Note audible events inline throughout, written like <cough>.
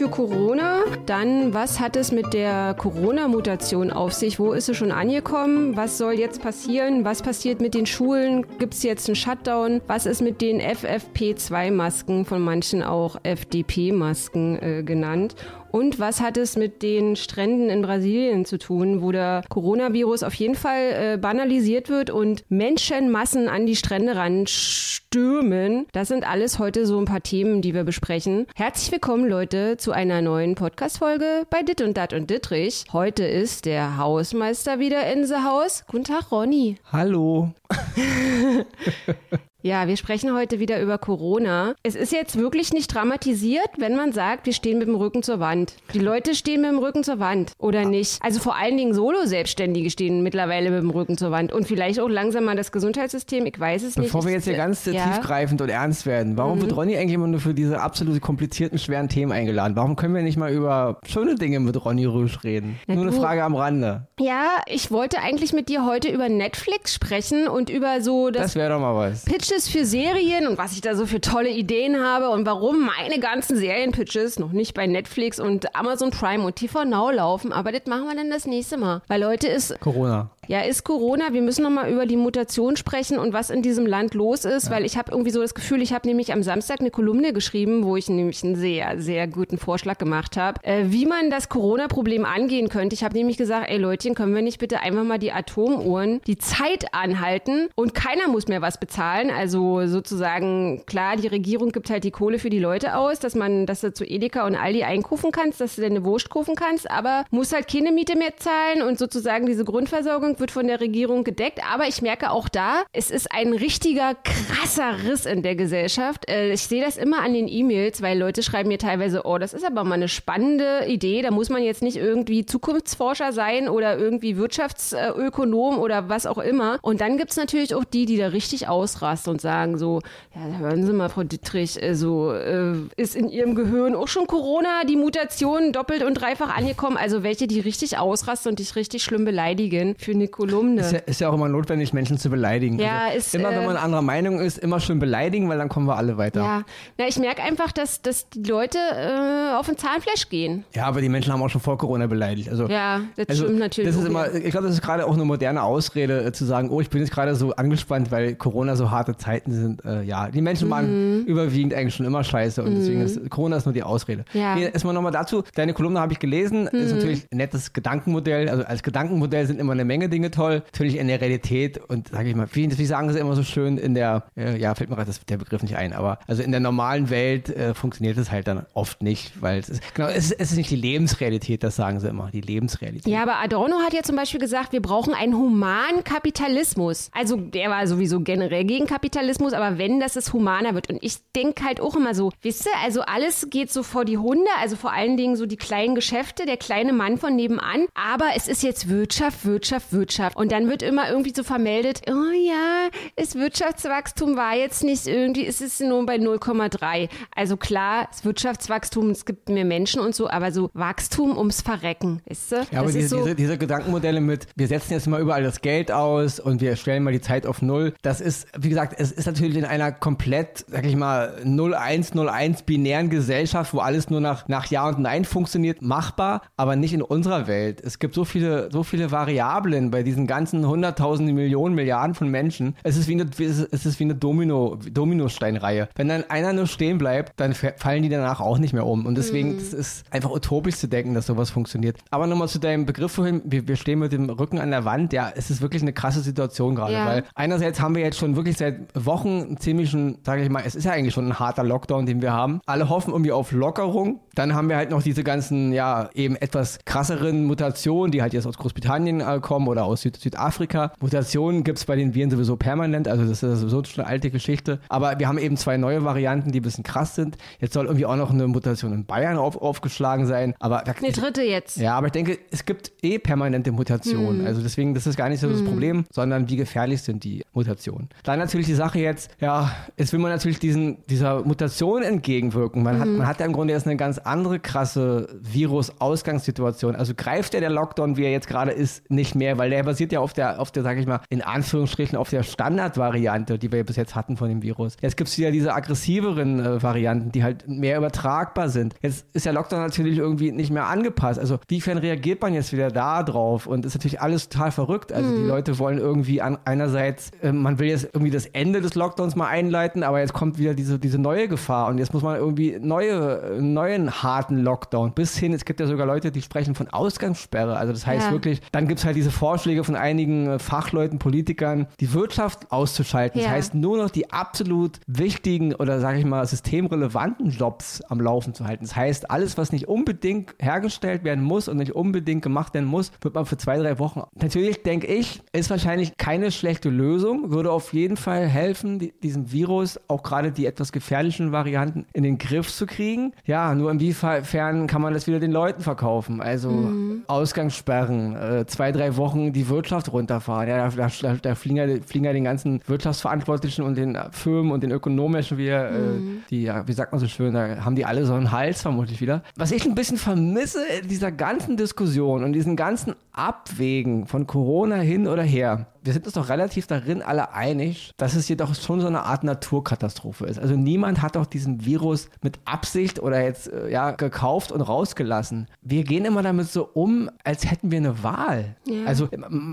für Corona. Dann, was hat es mit der Corona-Mutation auf sich? Wo ist sie schon angekommen? Was soll jetzt passieren? Was passiert mit den Schulen? Gibt es jetzt einen Shutdown? Was ist mit den FFP2-Masken, von manchen auch FDP-Masken äh, genannt? Und was hat es mit den Stränden in Brasilien zu tun, wo der Coronavirus auf jeden Fall äh, banalisiert wird und Menschenmassen an die Strände ran stürmen? Das sind alles heute so ein paar Themen, die wir besprechen. Herzlich willkommen, Leute, zu einer neuen Podcast-Folge bei Dit und Dat und Dittrich. Heute ist der Hausmeister wieder in the Haus. Guten Tag, Ronny. Hallo. <laughs> Ja, wir sprechen heute wieder über Corona. Es ist jetzt wirklich nicht dramatisiert, wenn man sagt, wir stehen mit dem Rücken zur Wand. Die Leute stehen mit dem Rücken zur Wand oder nicht. Also vor allen Dingen Solo-Selbstständige stehen mittlerweile mit dem Rücken zur Wand und vielleicht auch langsam mal das Gesundheitssystem. Ich weiß es Bevor nicht. Bevor wir jetzt hier ganz ja. tiefgreifend und ernst werden, warum mhm. wird Ronny eigentlich immer nur für diese absolut komplizierten, schweren Themen eingeladen? Warum können wir nicht mal über schöne Dinge mit Ronny Rüsch reden? Na, nur eine Frage am Rande. Ja, ich wollte eigentlich mit dir heute über Netflix sprechen und über so das. Das wäre doch mal was. Pitch Pitches für Serien und was ich da so für tolle Ideen habe und warum meine ganzen Serienpitches noch nicht bei Netflix und Amazon Prime und TV Now laufen. Aber das machen wir dann das nächste Mal. Weil Leute ist. Corona. Ja, ist Corona. Wir müssen noch mal über die Mutation sprechen und was in diesem Land los ist, ja. weil ich habe irgendwie so das Gefühl, ich habe nämlich am Samstag eine Kolumne geschrieben, wo ich nämlich einen sehr, sehr guten Vorschlag gemacht habe, äh, wie man das Corona-Problem angehen könnte. Ich habe nämlich gesagt, ey Leutchen, können wir nicht bitte einfach mal die Atomuhren die Zeit anhalten und keiner muss mehr was bezahlen. Also sozusagen, klar, die Regierung gibt halt die Kohle für die Leute aus, dass man, dass du zu Edeka und Aldi einkaufen kannst, dass du deine Wurst kaufen kannst, aber muss halt keine Miete mehr zahlen und sozusagen diese Grundversorgung wird von der Regierung gedeckt. Aber ich merke auch da, es ist ein richtiger krasser Riss in der Gesellschaft. Äh, ich sehe das immer an den E-Mails, weil Leute schreiben mir teilweise, oh, das ist aber mal eine spannende Idee. Da muss man jetzt nicht irgendwie Zukunftsforscher sein oder irgendwie Wirtschaftsökonom oder was auch immer. Und dann gibt es natürlich auch die, die da richtig ausrasten und sagen so, ja, hören Sie mal, Frau Dittrich, also äh, ist in Ihrem Gehirn auch schon Corona, die Mutation doppelt und dreifach angekommen. Also welche, die richtig ausrasten und dich richtig schlimm beleidigen für eine Kolumne. Ist ja, ist ja auch immer notwendig, Menschen zu beleidigen. Ja, also ist, immer, wenn man äh, anderer Meinung ist, immer schön beleidigen, weil dann kommen wir alle weiter. Ja, Na, ich merke einfach, dass, dass die Leute äh, auf den Zahnfleisch gehen. Ja, aber die Menschen haben auch schon vor Corona beleidigt. Also, ja, das also, stimmt natürlich. Das ist immer, ich glaube, das ist gerade auch eine moderne Ausrede, äh, zu sagen, oh, ich bin jetzt gerade so angespannt, weil Corona so harte Zeiten sind. Äh, ja, die Menschen waren mhm. überwiegend eigentlich schon immer scheiße und mhm. deswegen ist Corona ist nur die Ausrede. Ja. Nee, erstmal nochmal dazu, deine Kolumne habe ich gelesen, mhm. ist natürlich ein nettes Gedankenmodell. Also als Gedankenmodell sind immer eine Menge Dinge toll natürlich in der Realität und sage ich mal, wie, wie sagen sie immer so schön, in der, äh, ja, fällt mir gerade der Begriff nicht ein, aber also in der normalen Welt äh, funktioniert es halt dann oft nicht, weil es ist, genau, es ist, es ist nicht die Lebensrealität, das sagen sie immer, die Lebensrealität. Ja, aber Adorno hat ja zum Beispiel gesagt, wir brauchen einen humanen Kapitalismus. Also der war sowieso generell gegen Kapitalismus, aber wenn, dass es humaner wird. Und ich denke halt auch immer so, wisst ihr, also alles geht so vor die Hunde, also vor allen Dingen so die kleinen Geschäfte, der kleine Mann von nebenan, aber es ist jetzt Wirtschaft, Wirtschaft, Wirtschaft. Und dann wird immer irgendwie so vermeldet, oh ja, das Wirtschaftswachstum war jetzt nicht irgendwie, es ist nur bei 0,3. Also klar, das Wirtschaftswachstum, es gibt mehr Menschen und so, aber so Wachstum ums Verrecken, weißt du? Ja, das aber diese, so diese, diese Gedankenmodelle mit, wir setzen jetzt mal überall das Geld aus und wir stellen mal die Zeit auf Null, das ist, wie gesagt, es ist natürlich in einer komplett, sag ich mal, 0101 binären Gesellschaft, wo alles nur nach, nach Ja und Nein funktioniert, machbar, aber nicht in unserer Welt. Es gibt so viele, so viele Variablen bei diesen ganzen ganzen hunderttausende Millionen, Milliarden von Menschen. Es ist wie eine, es ist wie eine Domino, Dominosteinreihe. Wenn dann einer nur stehen bleibt, dann fallen die danach auch nicht mehr um. Und deswegen, mhm. das ist einfach utopisch zu denken, dass sowas funktioniert. Aber nochmal zu deinem Begriff vorhin, wir, wir, stehen mit dem Rücken an der Wand. Ja, es ist wirklich eine krasse Situation gerade, ja. weil einerseits haben wir jetzt schon wirklich seit Wochen einen ziemlichen, sage ich mal, es ist ja eigentlich schon ein harter Lockdown, den wir haben. Alle hoffen irgendwie auf Lockerung. Dann haben wir halt noch diese ganzen, ja, eben etwas krasseren Mutationen, die halt jetzt aus Großbritannien äh, kommen oder aus Süd Südafrika Afrika. Mutationen gibt es bei den Viren sowieso permanent, also das ist sowieso schon eine alte Geschichte. Aber wir haben eben zwei neue Varianten, die ein bisschen krass sind. Jetzt soll irgendwie auch noch eine Mutation in Bayern auf, aufgeschlagen sein. Aber da, eine dritte jetzt. Ja, aber ich denke, es gibt eh permanente Mutationen. Hm. Also deswegen, das ist gar nicht so hm. das Problem, sondern wie gefährlich sind die Mutationen. Dann natürlich die Sache jetzt, ja, jetzt will man natürlich diesen, dieser Mutation entgegenwirken. Man, hm. hat, man hat ja im Grunde jetzt eine ganz andere krasse Virus-Ausgangssituation. Also greift ja der Lockdown, wie er jetzt gerade ist, nicht mehr, weil weil der basiert ja auf der, auf der, sag ich mal, in Anführungsstrichen auf der Standardvariante, die wir bis jetzt hatten von dem Virus. Jetzt gibt es wieder diese aggressiveren äh, Varianten, die halt mehr übertragbar sind. Jetzt ist der Lockdown natürlich irgendwie nicht mehr angepasst. Also wiefern reagiert man jetzt wieder da drauf? Und ist natürlich alles total verrückt. Also mhm. die Leute wollen irgendwie an, einerseits, äh, man will jetzt irgendwie das Ende des Lockdowns mal einleiten, aber jetzt kommt wieder diese, diese neue Gefahr und jetzt muss man irgendwie neue, neuen harten Lockdown bis hin, es gibt ja sogar Leute, die sprechen von Ausgangssperre. Also das heißt ja. wirklich, dann gibt es halt diese Vorschläge von einigen äh, Fachleuten, Politikern, die Wirtschaft auszuschalten. Ja. Das heißt nur noch die absolut wichtigen oder sage ich mal systemrelevanten Jobs am Laufen zu halten. Das heißt, alles, was nicht unbedingt hergestellt werden muss und nicht unbedingt gemacht werden muss, wird man für zwei, drei Wochen. Natürlich denke ich, ist wahrscheinlich keine schlechte Lösung, würde auf jeden Fall helfen, die, diesem Virus, auch gerade die etwas gefährlichen Varianten, in den Griff zu kriegen. Ja, nur inwiefern kann man das wieder den Leuten verkaufen? Also mhm. Ausgangssperren, äh, zwei, drei Wochen die Wirtschaft runterfahren. Ja, da, da, da fliegen, ja, fliegen ja den ganzen Wirtschaftsverantwortlichen und den Firmen und den Ökonomischen wieder, äh, mhm. äh, die, ja, wie sagt man so schön, da haben die alle so einen Hals vermutlich wieder. Was ich ein bisschen vermisse in dieser ganzen Diskussion und diesen ganzen Abwägen von Corona hin oder her, wir sind uns doch relativ darin alle einig, dass es jedoch schon so eine Art Naturkatastrophe ist. Also niemand hat doch diesen Virus mit Absicht oder jetzt äh, ja gekauft und rausgelassen. Wir gehen immer damit so um, als hätten wir eine Wahl. Ja. Also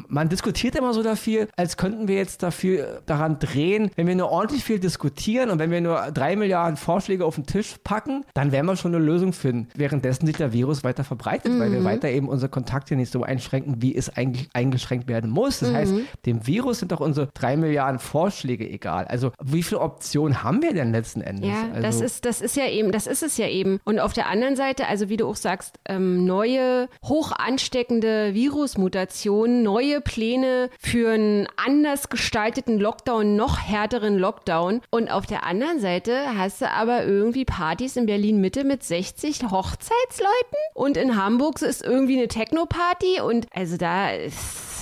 man diskutiert immer so dafür, als könnten wir jetzt dafür daran drehen, wenn wir nur ordentlich viel diskutieren und wenn wir nur drei Milliarden Vorschläge auf den Tisch packen, dann werden wir schon eine Lösung finden. Währenddessen sich der Virus weiter verbreitet, mhm. weil wir mhm. weiter eben unsere Kontakte nicht so einschränken, wie es eigentlich eingeschränkt werden muss. Das mhm. heißt, dem Virus sind doch unsere drei Milliarden Vorschläge egal. Also wie viele Optionen haben wir denn letzten Endes? Ja, also, das ist, das ist ja eben, das ist es ja eben. Und auf der anderen Seite, also wie du auch sagst, ähm, neue, hoch ansteckende Virusmutationen, neue Pläne für einen anders gestalteten Lockdown, noch härteren Lockdown. Und auf der anderen Seite hast du aber irgendwie Partys in Berlin Mitte mit 60 Hochzeitsleuten und in Hamburg ist irgendwie eine Techno-Party und also da ist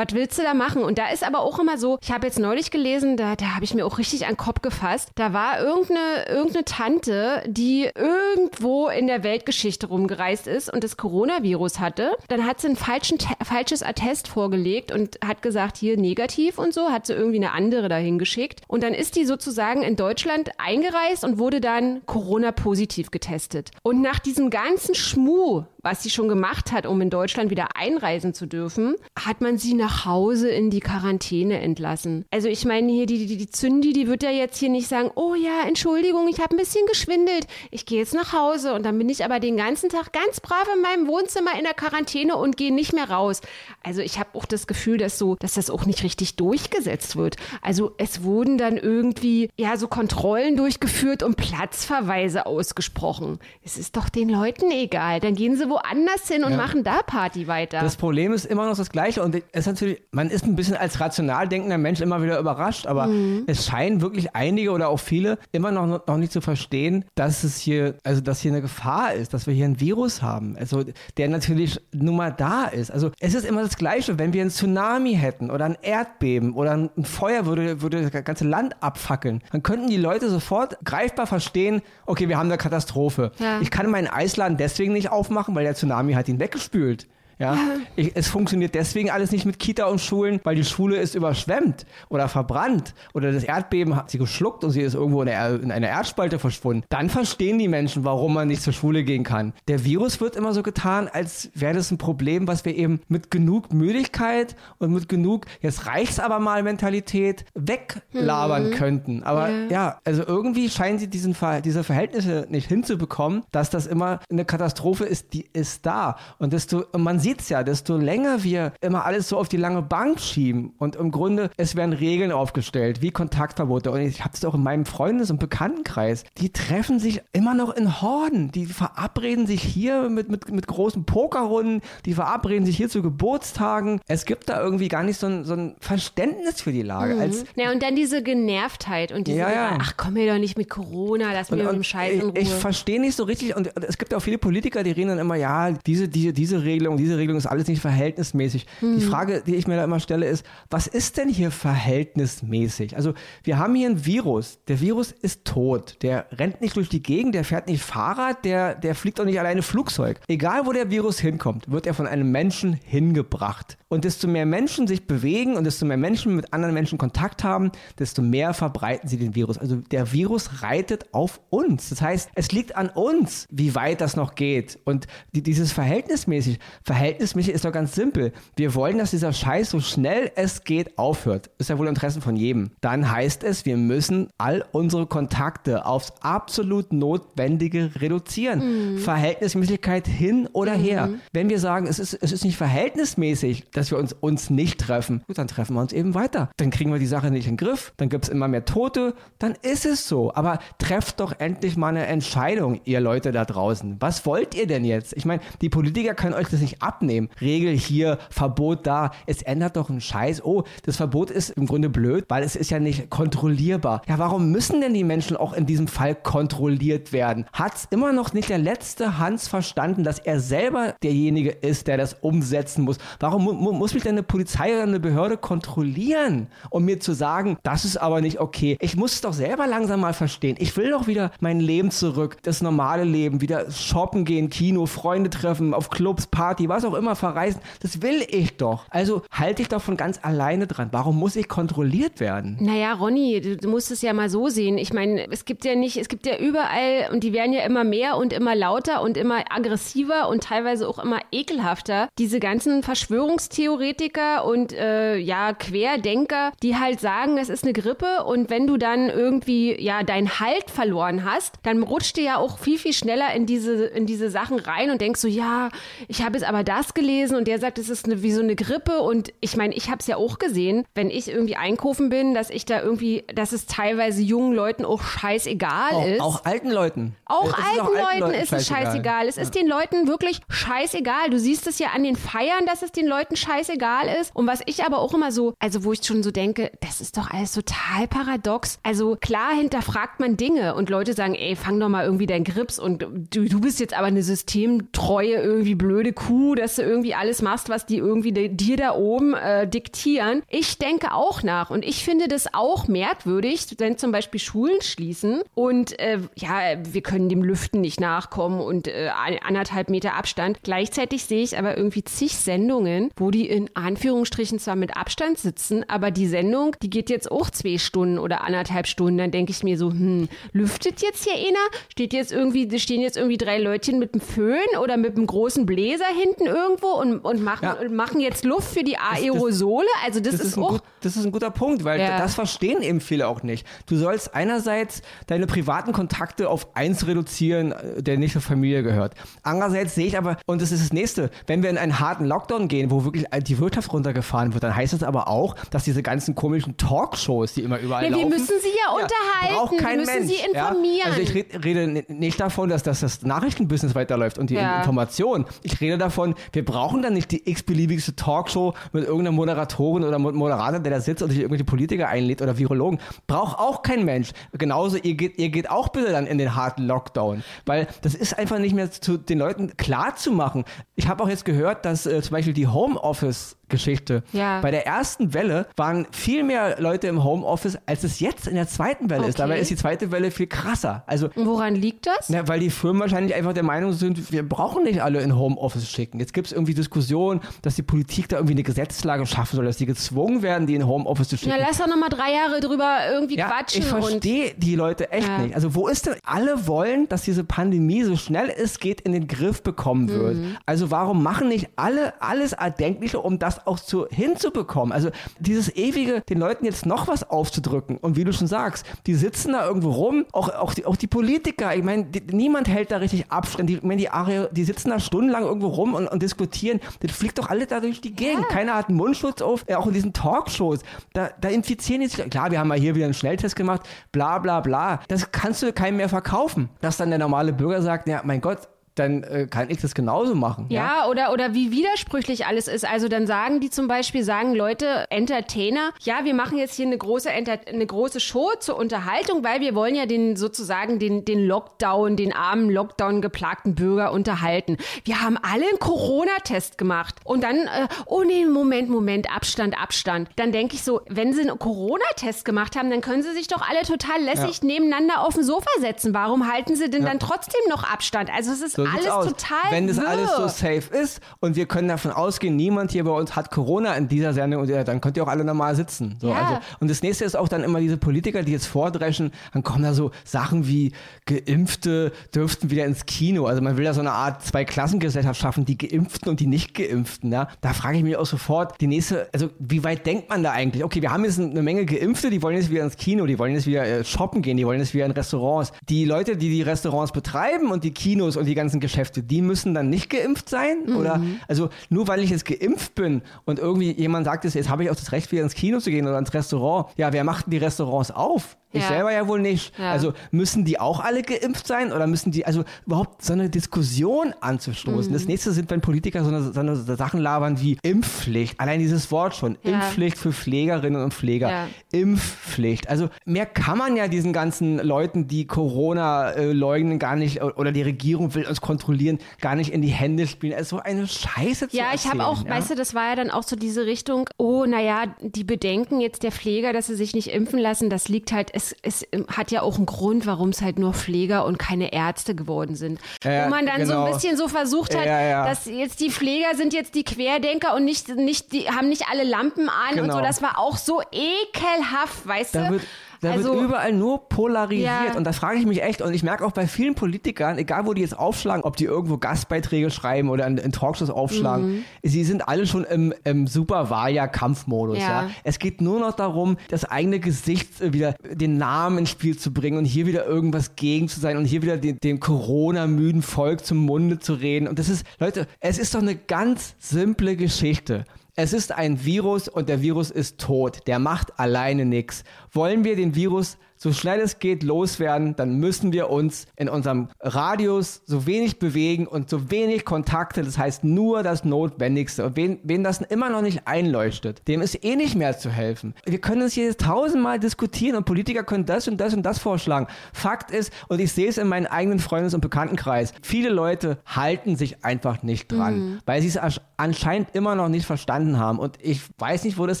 was willst du da machen? Und da ist aber auch immer so, ich habe jetzt neulich gelesen, da, da habe ich mir auch richtig an den Kopf gefasst, da war irgendeine, irgendeine Tante, die irgendwo in der Weltgeschichte rumgereist ist und das Coronavirus hatte. Dann hat sie ein falschen, falsches Attest vorgelegt und hat gesagt, hier negativ und so, hat sie irgendwie eine andere dahin geschickt. Und dann ist die sozusagen in Deutschland eingereist und wurde dann Corona-positiv getestet. Und nach diesem ganzen Schmuh, was sie schon gemacht hat, um in Deutschland wieder einreisen zu dürfen, hat man sie nach Hause in die Quarantäne entlassen. Also ich meine hier, die, die, die Zündi, die wird ja jetzt hier nicht sagen, oh ja, Entschuldigung, ich habe ein bisschen geschwindelt, ich gehe jetzt nach Hause und dann bin ich aber den ganzen Tag ganz brav in meinem Wohnzimmer in der Quarantäne und gehe nicht mehr raus. Also ich habe auch das Gefühl, dass so, dass das auch nicht richtig durchgesetzt wird. Also es wurden dann irgendwie ja so Kontrollen durchgeführt und Platzverweise ausgesprochen. Es ist doch den Leuten egal. Dann gehen sie woanders hin und ja. machen da Party weiter. Das Problem ist immer noch das Gleiche und es natürlich, man ist ein bisschen als rational denkender Mensch immer wieder überrascht, aber mhm. es scheinen wirklich einige oder auch viele immer noch, noch nicht zu verstehen, dass es hier, also dass hier eine Gefahr ist, dass wir hier ein Virus haben, also der natürlich nun mal da ist. Also es ist immer das Gleiche, wenn wir einen Tsunami hätten oder ein Erdbeben oder ein Feuer würde, würde das ganze Land abfackeln, dann könnten die Leute sofort greifbar verstehen, okay, wir haben eine Katastrophe. Ja. Ich kann meinen Eisladen deswegen nicht aufmachen, weil weil der Tsunami hat ihn weggespült. Ja? Ich, es funktioniert deswegen alles nicht mit Kita und Schulen, weil die Schule ist überschwemmt oder verbrannt oder das Erdbeben hat sie geschluckt und sie ist irgendwo in, der, in einer Erdspalte verschwunden. Dann verstehen die Menschen, warum man nicht zur Schule gehen kann. Der Virus wird immer so getan, als wäre das ein Problem, was wir eben mit genug Müdigkeit und mit genug, jetzt reicht's aber mal Mentalität weglabern mhm. könnten. Aber ja. ja. also irgendwie scheinen sie diesen Ver diese Verhältnisse nicht hinzubekommen, dass das immer eine Katastrophe ist, die ist da. Und desto, man sieht sieht es ja, desto länger wir immer alles so auf die lange Bank schieben und im Grunde, es werden Regeln aufgestellt, wie Kontaktverbote. Und ich habe es auch in meinem Freundes- und Bekanntenkreis. Die treffen sich immer noch in Horden. Die verabreden sich hier mit, mit, mit großen Pokerrunden. Die verabreden sich hier zu Geburtstagen. Es gibt da irgendwie gar nicht so ein, so ein Verständnis für die Lage. Mhm. Als, ja, und dann diese Genervtheit und diese, ja, ja. ach komm mir doch nicht mit Corona, lass mir mit dem Scheiß in Ruhe. Ich, ich verstehe nicht so richtig und es gibt auch viele Politiker, die reden dann immer, ja, diese, diese, diese Regelung, diese Regelung ist alles nicht verhältnismäßig. Mhm. Die Frage, die ich mir da immer stelle, ist, was ist denn hier verhältnismäßig? Also wir haben hier ein Virus. Der Virus ist tot. Der rennt nicht durch die Gegend, der fährt nicht Fahrrad, der, der fliegt auch nicht alleine Flugzeug. Egal, wo der Virus hinkommt, wird er von einem Menschen hingebracht. Und desto mehr Menschen sich bewegen und desto mehr Menschen mit anderen Menschen Kontakt haben, desto mehr verbreiten sie den Virus. Also der Virus reitet auf uns. Das heißt, es liegt an uns, wie weit das noch geht. Und die, dieses verhältnismäßig, verhältnismäßig ist doch ganz simpel. Wir wollen, dass dieser Scheiß so schnell es geht aufhört. Ist ja wohl Interesse von jedem. Dann heißt es, wir müssen all unsere Kontakte aufs absolut Notwendige reduzieren. Mhm. Verhältnismäßigkeit hin oder mhm. her. Wenn wir sagen, es ist, es ist nicht verhältnismäßig, dass wir uns, uns nicht treffen, gut, dann treffen wir uns eben weiter. Dann kriegen wir die Sache nicht in den Griff, dann gibt es immer mehr Tote, dann ist es so. Aber trefft doch endlich mal eine Entscheidung, ihr Leute da draußen. Was wollt ihr denn jetzt? Ich meine, die Politiker können euch das nicht abnehmen. Regel hier, Verbot da. Es ändert doch einen Scheiß. Oh, das Verbot ist im Grunde blöd, weil es ist ja nicht kontrollierbar. Ja, warum müssen denn die Menschen auch in diesem Fall kontrolliert werden? Hat es immer noch nicht der letzte Hans verstanden, dass er selber derjenige ist, der das umsetzen muss? Warum mu muss mich denn eine Polizei oder eine Behörde kontrollieren, um mir zu sagen, das ist aber nicht okay. Ich muss es doch selber langsam mal verstehen. Ich will doch wieder mein Leben zurück, das normale Leben, wieder shoppen gehen, Kino, Freunde treffen, auf Clubs, Party, was auch immer, verreisen. Das will ich doch. Also halte ich doch von ganz alleine dran. Warum muss ich kontrolliert werden? Naja, Ronny, du, musst es ja mal so sehen. Ich meine, es gibt ja nicht, es gibt ja überall und die werden ja immer mehr und immer lauter und immer aggressiver und teilweise auch immer ekelhafter. Diese ganzen Verschwörungstheoretiker und äh, ja, Querdenker, die halt sagen, es ist eine Grippe und wenn du dann irgendwie ja deinen Halt verloren hast, dann rutscht du ja auch viel, viel schneller in diese, in diese Sachen rein und denkst so, ja, ich habe jetzt aber das gelesen und der sagt, es ist eine, wie so eine Grippe und ich meine, ich habe es ja auch gesehen, wenn ich irgendwie einkaufen bin, dass ich da irgendwie, dass es teilweise jungen Leuten auch scheißegal auch, ist. Auch alten Leuten. Auch alten, auch alten Leuten, ist es scheißegal. Es ja. ist den Leuten wirklich scheißegal. Du siehst es ja an den Feiern, dass es den Leuten scheißegal ist. Und was ich aber auch immer so, also wo ich schon so denke, das ist doch alles total paradox. Also klar hinterfragt man Dinge und Leute sagen, ey, fang doch mal irgendwie dein Grips und du, du bist jetzt aber eine systemtreue, irgendwie blöde Kuh, dass du irgendwie alles machst, was die irgendwie dir da oben äh, diktieren. Ich denke auch nach und ich finde das auch merkwürdig, wenn zum Beispiel Schulen schließen und äh, ja, wir können dem Lüften nicht nachkommen und äh, anderthalb Meter Abstand. Gleichzeitig sehe ich aber irgendwie zig Sendungen, wo die in Anführungsstrichen zwar mit Abstand sitzen, aber die Sendung, die geht jetzt auch zwei Stunden oder anderthalb Stunden. Dann denke ich mir so, hm, lüftet jetzt hier einer? Steht jetzt irgendwie, stehen jetzt irgendwie drei Leutchen mit einem Föhn oder mit einem großen Bläser hinten irgendwo und, und machen, ja. machen jetzt Luft für die Aerosole? Also das, das ist, ist auch... Gut, das ist ein guter Punkt, weil ja. das verstehen eben viele auch nicht. Du sollst einerseits deine privaten Kontakte auf eins reduzieren, äh, der nicht zur Familie gehört. Andererseits sehe ich aber, und das ist das nächste, wenn wir in einen harten Lockdown gehen, wo wirklich die Wirtschaft runtergefahren wird, dann heißt das aber auch, dass diese ganzen komischen Talkshows, die immer überall ja, wir laufen. Wir müssen sie ja, ja unterhalten, braucht kein wir müssen Mensch, sie informieren. Also ich rede, rede nicht davon, dass, dass das Nachrichtenbusiness weiterläuft und die Information. Ich rede davon, wir brauchen dann nicht die x-beliebigste Talkshow mit irgendeiner Moderatorin oder Moderator, der da sitzt und sich irgendwelche Politiker einlädt oder Virologen. Braucht auch kein Mensch. Genauso, ihr geht, ihr geht auch bitte dann in den harten Lockdown. Weil das ist einfach nicht mehr zu den Leuten klar zu machen. Ich habe auch jetzt gehört, dass äh, zum Beispiel die Homeoffice Geschichte. Ja. Bei der ersten Welle waren viel mehr Leute im Homeoffice, als es jetzt in der zweiten Welle okay. ist. Dabei ist die zweite Welle viel krasser. Also, Woran liegt das? Na, weil die Firmen wahrscheinlich einfach der Meinung sind, wir brauchen nicht alle in Homeoffice schicken. Jetzt gibt es irgendwie Diskussionen, dass die Politik da irgendwie eine Gesetzlage schaffen soll, dass die gezwungen werden, die in Homeoffice zu schicken. Na, lass doch nochmal drei Jahre drüber irgendwie ja, quatschen. Ich verstehe die Leute echt ja. nicht. Also wo ist denn, alle wollen, dass diese Pandemie so schnell es geht in den Griff bekommen wird. Mhm. Also warum machen nicht alle alles Erdenkliche, um das auch zu, hinzubekommen. Also dieses ewige, den Leuten jetzt noch was aufzudrücken. Und wie du schon sagst, die sitzen da irgendwo rum, auch, auch, die, auch die Politiker. Ich meine, niemand hält da richtig Abstand. Die, ich meine, die, Are die sitzen da stundenlang irgendwo rum und, und diskutieren. Das fliegt doch alle da durch die Gegend. Ja. Keiner hat einen Mundschutz auf, äh, auch in diesen Talkshows. Da, da infizieren die sich. Klar, wir haben mal hier wieder einen Schnelltest gemacht, bla bla bla. Das kannst du keinem mehr verkaufen. Dass dann der normale Bürger sagt, ja, mein Gott, dann äh, kann ich das genauso machen. Ja, ja, Oder, oder wie widersprüchlich alles ist. Also dann sagen die zum Beispiel, sagen Leute, Entertainer, ja, wir machen jetzt hier eine große, Enter eine große Show zur Unterhaltung, weil wir wollen ja den sozusagen den, den Lockdown, den armen Lockdown geplagten Bürger unterhalten. Wir haben alle einen Corona-Test gemacht. Und dann, äh, oh nee, Moment, Moment, Abstand, Abstand. Dann denke ich so, wenn sie einen Corona-Test gemacht haben, dann können sie sich doch alle total lässig ja. nebeneinander auf dem Sofa setzen. Warum halten sie denn ja. dann trotzdem noch Abstand? Also es ist so alles total Wenn das wirr. alles so safe ist und wir können davon ausgehen, niemand hier bei uns hat Corona in dieser Sendung, dann könnt ihr auch alle normal sitzen. So, ja. also, und das nächste ist auch dann immer diese Politiker, die jetzt vordreschen, dann kommen da so Sachen wie Geimpfte dürften wieder ins Kino. Also man will ja so eine Art Zwei-Klassengesellschaft schaffen, die Geimpften und die Nicht-Geimpften. Ja? Da frage ich mich auch sofort, die nächste, also wie weit denkt man da eigentlich? Okay, wir haben jetzt eine Menge Geimpfte, die wollen jetzt wieder ins Kino, die wollen jetzt wieder äh, shoppen gehen, die wollen jetzt wieder in Restaurants. Die Leute, die die Restaurants betreiben und die Kinos und die ganzen Geschäfte, die müssen dann nicht geimpft sein? Mhm. Oder, also nur weil ich jetzt geimpft bin und irgendwie jemand sagt, jetzt habe ich auch das Recht, wieder ins Kino zu gehen oder ins Restaurant. Ja, wer macht denn die Restaurants auf? Ich ja. selber ja wohl nicht. Ja. Also müssen die auch alle geimpft sein oder müssen die, also überhaupt so eine Diskussion anzustoßen. Mhm. Das nächste sind, wenn Politiker so eine, so eine Sachen labern wie Impfpflicht. Allein dieses Wort schon. Ja. Impfpflicht für Pflegerinnen und Pfleger. Impfpflicht. Also mehr kann man ja diesen ganzen Leuten, die Corona äh, leugnen, gar nicht oder die Regierung will uns kontrollieren, gar nicht in die Hände spielen. Es ist so eine Scheiße zu Ja, ich habe auch, weißt du, das war ja dann auch so diese Richtung, oh, naja, die Bedenken jetzt der Pfleger, dass sie sich nicht impfen lassen, das liegt halt es, es hat ja auch einen Grund, warum es halt nur Pfleger und keine Ärzte geworden sind. Ja, Wo man dann genau. so ein genau. bisschen so versucht hat, ja, ja. dass jetzt die Pfleger sind jetzt die Querdenker und nicht, nicht die haben nicht alle Lampen an genau. und so. Genau. Das war auch so ekelhaft, weißt da du? Da also, wird überall nur polarisiert. Ja. Und da frage ich mich echt, und ich merke auch bei vielen Politikern, egal wo die jetzt aufschlagen, ob die irgendwo Gastbeiträge schreiben oder in, in Talkshows aufschlagen, mhm. sie sind alle schon im, im super Wahljahr-Kampfmodus. Ja. ja. Es geht nur noch darum, das eigene Gesicht äh, wieder, den Namen ins Spiel zu bringen und hier wieder irgendwas gegen zu sein und hier wieder den, dem Corona-müden Volk zum Munde zu reden. Und das ist, Leute, es ist doch eine ganz simple Geschichte. Es ist ein Virus und der Virus ist tot. Der macht alleine nichts. Wollen wir den Virus so schnell es geht loswerden, dann müssen wir uns in unserem Radius so wenig bewegen und so wenig Kontakte, das heißt nur das Notwendigste. Und wen, wen das immer noch nicht einleuchtet, dem ist eh nicht mehr zu helfen. Wir können uns hier tausendmal diskutieren und Politiker können das und das und das vorschlagen. Fakt ist, und ich sehe es in meinem eigenen Freundes- und Bekanntenkreis, viele Leute halten sich einfach nicht dran, mhm. weil sie es anscheinend immer noch nicht verstanden haben. Und ich weiß nicht, wo das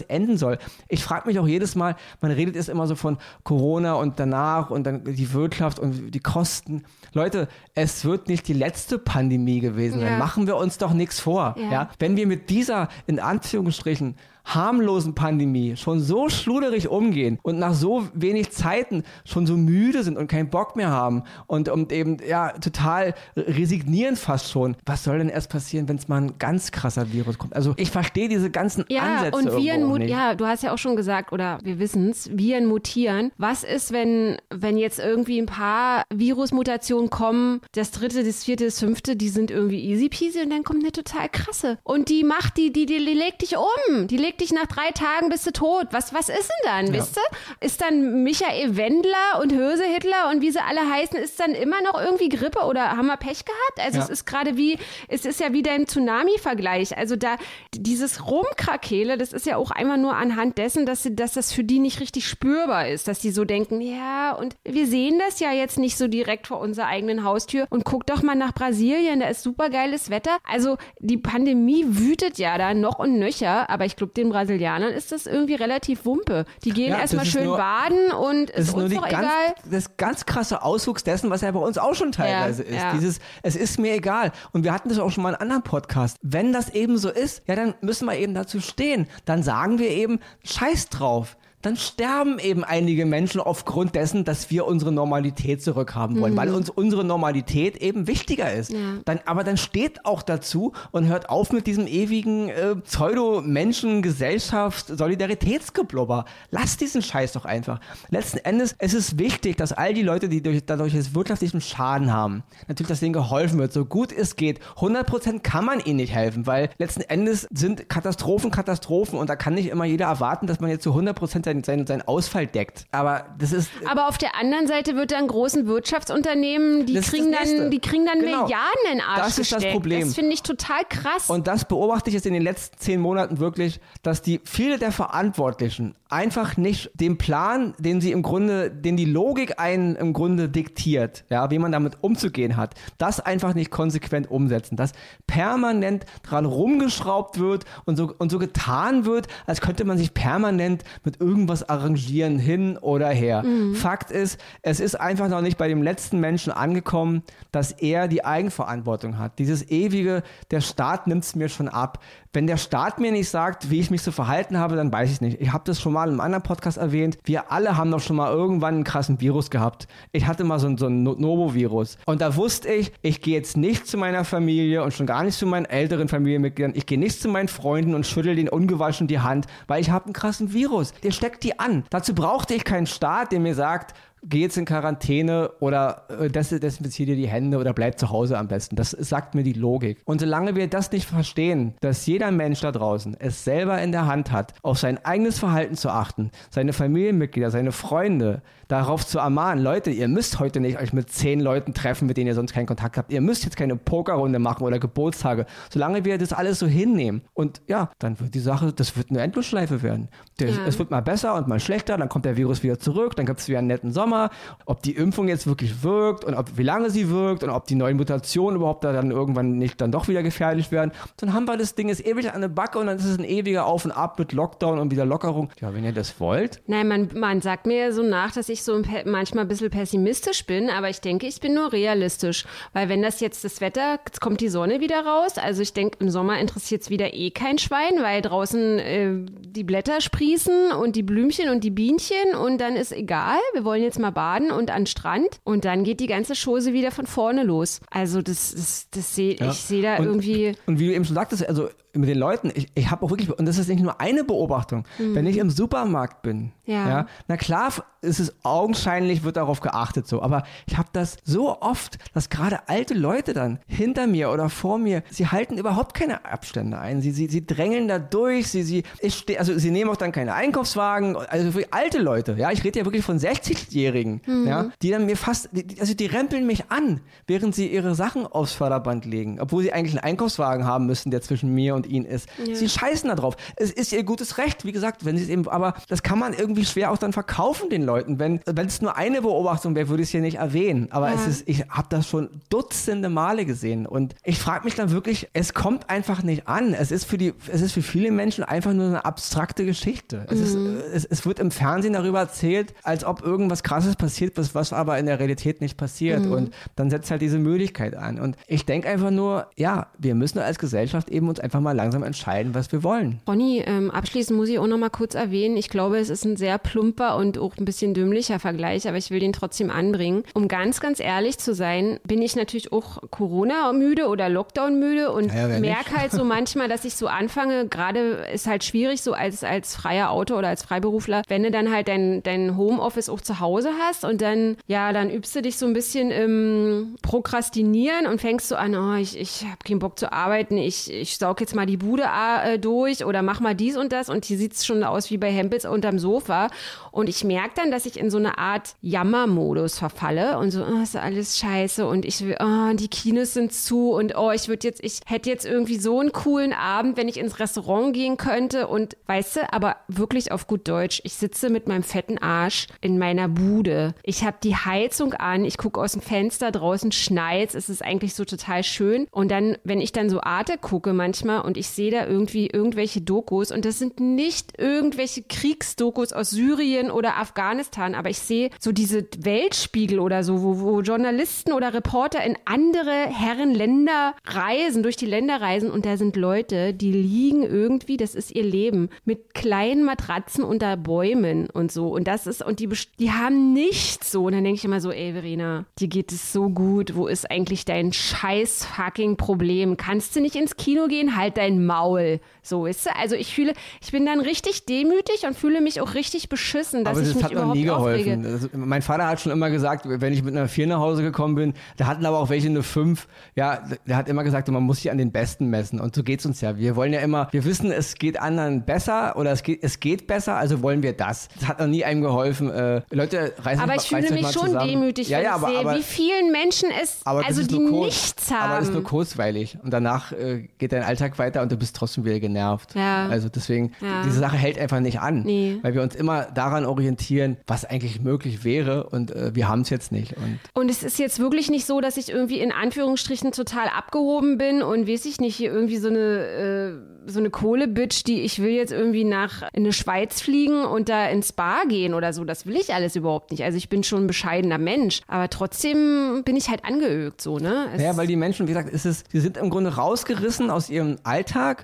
enden soll. Ich frage mich auch jedes Mal, man redet jetzt immer so von Corona, Corona und danach und dann die Wirtschaft und die Kosten. Leute, es wird nicht die letzte Pandemie gewesen sein. Ja. Machen wir uns doch nichts vor. Ja. ja. Wenn wir mit dieser, in Anführungsstrichen, harmlosen Pandemie schon so schluderig umgehen und nach so wenig Zeiten schon so müde sind und keinen Bock mehr haben und, und eben ja total resignieren fast schon. Was soll denn erst passieren, wenn es mal ein ganz krasser Virus kommt? Also ich verstehe diese ganzen ja, Ansätze und Viren mut ja, du hast ja auch schon gesagt oder wir wissen es, Viren mutieren. Was ist, wenn wenn jetzt irgendwie ein paar Virusmutationen kommen, das dritte, das vierte, das fünfte, die sind irgendwie easy peasy und dann kommt eine total krasse und die macht die die die, die legt dich um, die legt dich nach drei Tagen bist du tot. Was, was ist denn dann, ja. wisst ihr? Ist dann Michael Wendler und Höse Hitler und wie sie alle heißen, ist dann immer noch irgendwie Grippe oder haben wir Pech gehabt? Also ja. es ist gerade wie, es ist ja wieder ein Tsunami-Vergleich. Also da, dieses Rumkrakele, das ist ja auch einmal nur anhand dessen, dass, sie, dass das für die nicht richtig spürbar ist, dass die so denken, ja, und wir sehen das ja jetzt nicht so direkt vor unserer eigenen Haustür und guck doch mal nach Brasilien, da ist super geiles Wetter. Also die Pandemie wütet ja da noch und nöcher, aber ich glaube, den Brasilianern ist das irgendwie relativ wumpe. Die gehen ja, erstmal schön nur, baden und ist, ist uns doch ganz, egal. Das ganz krasse Auswuchs dessen, was ja bei uns auch schon teilweise ja, ist. Ja. Dieses, es ist mir egal. Und wir hatten das auch schon mal in einem anderen Podcast. Wenn das eben so ist, ja, dann müssen wir eben dazu stehen. Dann sagen wir eben, scheiß drauf dann sterben eben einige Menschen aufgrund dessen, dass wir unsere Normalität zurückhaben wollen, mhm. weil uns unsere Normalität eben wichtiger ist. Ja. Dann, aber dann steht auch dazu und hört auf mit diesem ewigen äh, Pseudo-Menschen-Gesellschaft, Solidaritätsgeblubber. Lass diesen Scheiß doch einfach. Letzten Endes, es ist wichtig, dass all die Leute, die durch, dadurch jetzt wirtschaftlichen Schaden haben, natürlich, dass denen geholfen wird, so gut es geht. 100% kann man ihnen nicht helfen, weil letzten Endes sind Katastrophen Katastrophen und da kann nicht immer jeder erwarten, dass man jetzt zu 100% seinen, seinen, seinen Ausfall deckt. Aber das ist. Aber auf der anderen Seite wird dann großen Wirtschaftsunternehmen, die kriegen dann, die kriegen dann genau. Milliarden in Arsch Das ist gesteckt. das Problem. Das finde ich total krass. Und das beobachte ich jetzt in den letzten zehn Monaten wirklich, dass die viele der Verantwortlichen einfach nicht den Plan, den sie im Grunde, den die Logik einen im Grunde diktiert, ja, wie man damit umzugehen hat, das einfach nicht konsequent umsetzen, dass permanent dran rumgeschraubt wird und so, und so getan wird, als könnte man sich permanent mit irgendwas arrangieren, hin oder her. Mhm. Fakt ist, es ist einfach noch nicht bei dem letzten Menschen angekommen, dass er die Eigenverantwortung hat. Dieses ewige, der Staat nimmt es mir schon ab. Wenn der Staat mir nicht sagt, wie ich mich zu verhalten habe, dann weiß ich nicht. Ich habe das schon mal im anderen Podcast erwähnt. Wir alle haben doch schon mal irgendwann einen krassen Virus gehabt. Ich hatte mal so ein, so ein Novo-Virus. Und da wusste ich, ich gehe jetzt nicht zu meiner Familie und schon gar nicht zu meinen älteren Familienmitgliedern. Ich gehe nicht zu meinen Freunden und schüttel den ungewaschen die Hand, weil ich habe einen krassen Virus. Der steckt die an. Dazu brauchte ich keinen Staat, der mir sagt, geh jetzt in Quarantäne oder äh, desinfizier dir die Hände oder bleib zu Hause am besten. Das sagt mir die Logik. Und solange wir das nicht verstehen, dass jeder Mensch da draußen es selber in der Hand hat, auf sein eigenes Verhalten zu achten, seine Familienmitglieder, seine Freunde, darauf zu ermahnen, Leute, ihr müsst heute nicht euch mit zehn Leuten treffen, mit denen ihr sonst keinen Kontakt habt. Ihr müsst jetzt keine Pokerrunde machen oder Geburtstage. Solange wir das alles so hinnehmen. Und ja, dann wird die Sache, das wird eine Endlosschleife werden. Der, ja. Es wird mal besser und mal schlechter, dann kommt der Virus wieder zurück, dann gibt es wieder einen netten Sommer. Ob die Impfung jetzt wirklich wirkt und ob, wie lange sie wirkt und ob die neuen Mutationen überhaupt da dann irgendwann nicht dann doch wieder gefährlich werden, dann haben wir das Ding jetzt ewig an der Backe und dann ist es ein ewiger Auf und Ab mit Lockdown und wieder Lockerung. Ja, wenn ihr das wollt. Nein, man, man sagt mir so nach, dass ich ich so manchmal ein bisschen pessimistisch bin, aber ich denke, ich bin nur realistisch. Weil wenn das jetzt das Wetter, jetzt kommt die Sonne wieder raus. Also ich denke, im Sommer interessiert es wieder eh kein Schwein, weil draußen äh, die Blätter sprießen und die Blümchen und die Bienchen und dann ist egal, wir wollen jetzt mal baden und an den Strand und dann geht die ganze Chose wieder von vorne los. Also das, das, das sehe ja. ich sehe da und, irgendwie. Und wie du eben schon sagtest, also mit den Leuten, ich, ich habe auch wirklich, und das ist nicht nur eine Beobachtung, mhm. wenn ich im Supermarkt bin, ja. ja. na klar ist es augenscheinlich, wird darauf geachtet so, aber ich habe das so oft, dass gerade alte Leute dann hinter mir oder vor mir, sie halten überhaupt keine Abstände ein, sie, sie, sie drängeln da durch, sie, sie, ich steh, also sie nehmen auch dann keine Einkaufswagen, also für alte Leute, ja, ich rede ja wirklich von 60-Jährigen, mhm. ja, die dann mir fast, also die rempeln mich an, während sie ihre Sachen aufs Förderband legen, obwohl sie eigentlich einen Einkaufswagen haben müssen, der zwischen mir und und ihn ist. Ja. Sie scheißen da drauf. Es ist ihr gutes Recht, wie gesagt, wenn sie es eben, aber das kann man irgendwie schwer auch dann verkaufen den Leuten. Wenn es nur eine Beobachtung wäre, würde ich es hier nicht erwähnen. Aber ja. es ist, ich habe das schon Dutzende Male gesehen und ich frage mich dann wirklich, es kommt einfach nicht an. Es ist für die, es ist für viele Menschen einfach nur eine abstrakte Geschichte. Es, mhm. ist, es, es, wird im Fernsehen darüber erzählt, als ob irgendwas Krasses passiert ist, was aber in der Realität nicht passiert. Mhm. Und dann setzt halt diese Möglichkeit an. Und ich denke einfach nur, ja, wir müssen als Gesellschaft eben uns einfach mal mal langsam entscheiden, was wir wollen. Ronny, ähm, abschließend muss ich auch noch mal kurz erwähnen, ich glaube, es ist ein sehr plumper und auch ein bisschen dümmlicher Vergleich, aber ich will den trotzdem anbringen. Um ganz, ganz ehrlich zu sein, bin ich natürlich auch Corona-müde oder Lockdown-müde und ja, merke halt so <laughs> manchmal, dass ich so anfange, gerade ist halt schwierig, so als, als freier Autor oder als Freiberufler, wenn du dann halt dein, dein Homeoffice auch zu Hause hast und dann, ja, dann übst du dich so ein bisschen im Prokrastinieren und fängst so an, oh, ich, ich habe keinen Bock zu arbeiten, ich, ich saug jetzt mal die Bude äh, durch oder mach mal dies und das und hier sieht es schon aus wie bei Hempels unterm Sofa. Und ich merke dann, dass ich in so eine Art Jammermodus verfalle und so, oh, ist alles scheiße und ich will, oh, die Kinos sind zu und oh, ich würde jetzt, ich hätte jetzt irgendwie so einen coolen Abend, wenn ich ins Restaurant gehen könnte und weißt du, aber wirklich auf gut Deutsch, ich sitze mit meinem fetten Arsch in meiner Bude. Ich habe die Heizung an, ich gucke aus dem Fenster, draußen schneit es ist eigentlich so total schön. Und dann, wenn ich dann so Arte gucke manchmal und ich sehe da irgendwie irgendwelche Dokus und das sind nicht irgendwelche Kriegsdokus aus Syrien oder Afghanistan, aber ich sehe so diese Weltspiegel oder so, wo, wo Journalisten oder Reporter in andere Herrenländer reisen, durch die Länder reisen und da sind Leute, die liegen irgendwie, das ist ihr Leben, mit kleinen Matratzen unter Bäumen und so und das ist und die, die haben nichts so. Und dann denke ich immer so, ey Verena, dir geht es so gut. Wo ist eigentlich dein scheiß fucking Problem? Kannst du nicht ins Kino gehen? Halt dein Maul. So ist du? Also ich fühle, ich bin dann richtig demütig und fühle mich auch richtig beschissen, dass Aber ich das mich hat noch nie geholfen. Also, mein Vater hat schon immer gesagt, wenn ich mit einer 4 nach Hause gekommen bin, da hatten aber auch welche eine 5. Ja, der hat immer gesagt, man muss sich an den Besten messen. Und so geht's uns ja. Wir wollen ja immer, wir wissen, es geht anderen besser oder es geht, es geht besser, also wollen wir das. Das hat noch nie einem geholfen. Äh, Leute, reißen Aber ich fühle mich schon zusammen. demütig, ja, wenn ja, ich aber, sehe, aber, wie vielen Menschen es, das also die nichts haben. Aber das ist nur kurzweilig. Und danach äh, geht dein Alltag weiter und du bist trotzdem wieder genervt. Ja. Also deswegen, Ja. diese Sache hält einfach nicht an. Nee. Weil wir uns immer daran orientieren, was eigentlich möglich wäre und äh, wir haben es jetzt nicht. Und Und es ist jetzt wirklich nicht so, dass ich irgendwie in Anführungsstrichen total abgehoben bin und weiß ich nicht, hier irgendwie so eine, äh, so eine Kohle-Bitch, die ich will jetzt irgendwie nach in eine Schweiz fliegen und da ins Bar gehen oder so. Das will ich alles überhaupt nicht. Also ich bin schon ein bescheidener Mensch, aber trotzdem bin ich halt angeögt so, ne? Es- Ja, weil die Menschen, wie gesagt, ist es, sie sind im Grunde rausgerissen aus ihrem Alltag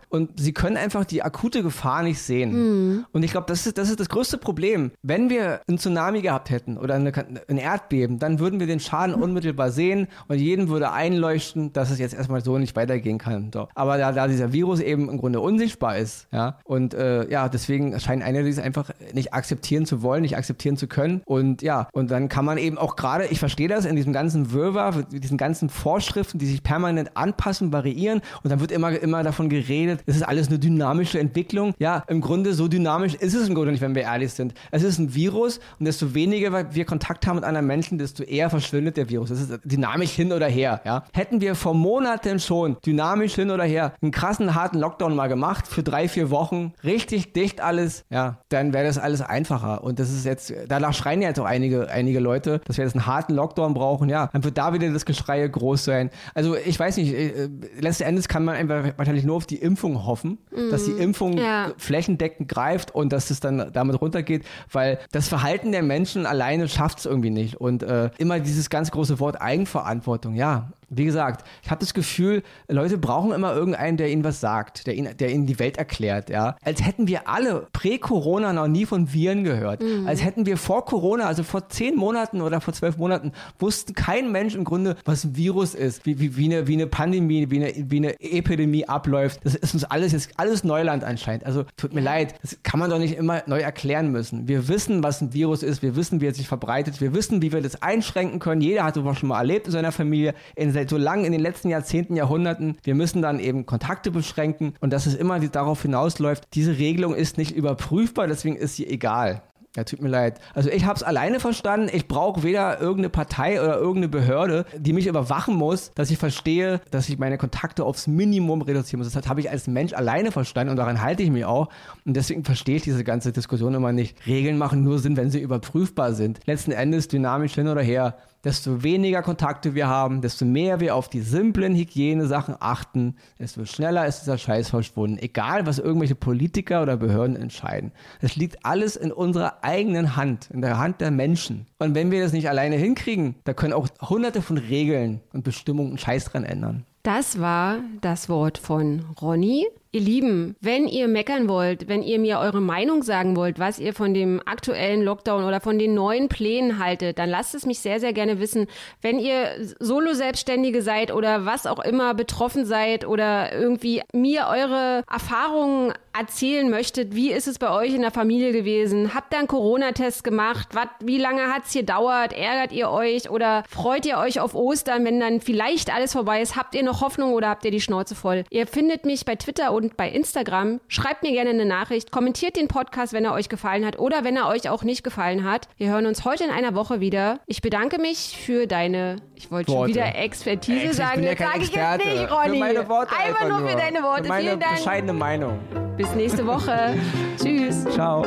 und sie können einfach die akute Gefahr nicht sehen. Und ich glaube, das ist, das ist das größte Problem. Wenn wir einen Tsunami gehabt hätten oder eine, ein Erdbeben, dann würden wir den Schaden unmittelbar sehen und jedem würde einleuchten, dass es jetzt erstmal so nicht weitergehen kann. So. Aber da, da dieser Virus eben im Grunde unsichtbar ist, ja, und äh, ja, deswegen scheinen einige dies einfach nicht akzeptieren zu wollen, nicht akzeptieren zu können. Und ja, und dann kann man eben auch gerade, ich verstehe das, in diesem ganzen Wirrwarr, mit diesen ganzen Vorschriften, die sich permanent anpassen, variieren und dann wird immer, immer davon geredet, es ist alles eine dynamische Entwicklung. Ja, im Grunde so dynamisch ist es im Grunde nicht, wenn wir ehrlich sind. Es ist ein Virus und desto weniger wir Kontakt haben mit anderen Menschen, desto eher verschwindet der Virus. Es ist dynamisch hin oder her. Ja. Hätten wir vor Monaten schon dynamisch hin oder her einen krassen, harten Lockdown mal gemacht für drei, vier Wochen, richtig dicht alles, ja, dann wäre das alles einfacher. Und das ist jetzt, danach schreien ja jetzt auch einige, einige Leute, dass wir jetzt einen harten Lockdown brauchen. Ja, dann wird da wieder das Geschrei groß sein. Also ich weiß nicht, äh, letzten Endes kann man einfach wahrscheinlich nur auf die Impfung hoffen, dass die Impfung Ja. flächendeckend greift und dass es dann damit runtergeht, weil das Verhalten der Menschen alleine schafft es irgendwie nicht. Und äh, immer dieses ganz große Wort Eigenverantwortung, ja. Wie gesagt, ich habe das Gefühl, Leute brauchen immer irgendeinen, der ihnen was sagt, der ihnen, der ihnen die Welt erklärt, ja. Als hätten wir alle prä-Corona noch nie von Viren gehört. Als hätten wir vor Corona, also vor zehn Monaten oder vor zwölf Monaten, wussten kein Mensch im Grunde, was ein Virus ist, wie, wie, wie, eine, wie eine Pandemie, wie eine, wie eine Epidemie abläuft. Das ist uns alles jetzt alles Neuland anscheinend. Also tut mir leid, das kann man doch nicht immer neu erklären müssen. Wir wissen, was ein Virus ist, wir wissen, wie es sich verbreitet, wir wissen, wie wir das einschränken können. Jeder hat sowas schon mal erlebt in seiner Familie, in seit so lang in den letzten Jahrzehnten, Jahrhunderten. Wir müssen dann eben Kontakte beschränken und dass es immer darauf hinausläuft, diese Regelung ist nicht überprüfbar, deswegen ist sie egal. Ja, tut mir leid. Also ich habe es alleine verstanden. Ich brauche weder irgendeine Partei oder irgendeine Behörde, die mich überwachen muss, dass ich verstehe, dass ich meine Kontakte aufs Minimum reduzieren muss. Das habe ich als Mensch alleine verstanden und daran halte ich mich auch. Und deswegen verstehe ich diese ganze Diskussion immer nicht. Regeln machen nur Sinn, wenn sie überprüfbar sind. Letzten Endes dynamisch hin oder her. Desto weniger Kontakte wir haben, desto mehr wir auf die simplen Hygienesachen achten, desto schneller ist dieser Scheiß verschwunden. Egal, was irgendwelche Politiker oder Behörden entscheiden. Es liegt alles in unserer eigenen Hand, in der Hand der Menschen. Und wenn wir das nicht alleine hinkriegen, da können auch hunderte von Regeln und Bestimmungen Scheiß dran ändern. Das war das Wort von Ronny. Ihr Lieben, wenn ihr meckern wollt, wenn ihr mir eure Meinung sagen wollt, was ihr von dem aktuellen Lockdown oder von den neuen Plänen haltet, dann lasst es mich sehr, sehr gerne wissen. Wenn ihr Solo-Selbstständige seid oder was auch immer betroffen seid oder irgendwie mir eure Erfahrungen erzählen möchtet, wie ist es bei euch in der Familie gewesen? Habt ihr einen Corona-Test gemacht? Was, wie lange hat's gedauert? Ärgert ihr euch oder freut ihr euch auf Ostern, wenn dann vielleicht alles vorbei ist? Habt ihr noch Hoffnung oder habt ihr die Schnauze voll? Ihr findet mich bei Twitter und bei Instagram. Schreibt mir gerne eine Nachricht. Kommentiert den Podcast, wenn er euch gefallen hat oder wenn er euch auch nicht gefallen hat. Wir hören uns heute in einer Woche wieder. Ich bedanke mich für deine, ich wollte schon wieder Expertise Ex, ich sagen. bin ja kein sage ich Experte. jetzt nicht, Ronny. Für meine Worte einfach, nur für deine Worte. Für meine Vielen Dank. bescheidene Meinung. Bis nächste Woche. <laughs> Tschüss. Ciao.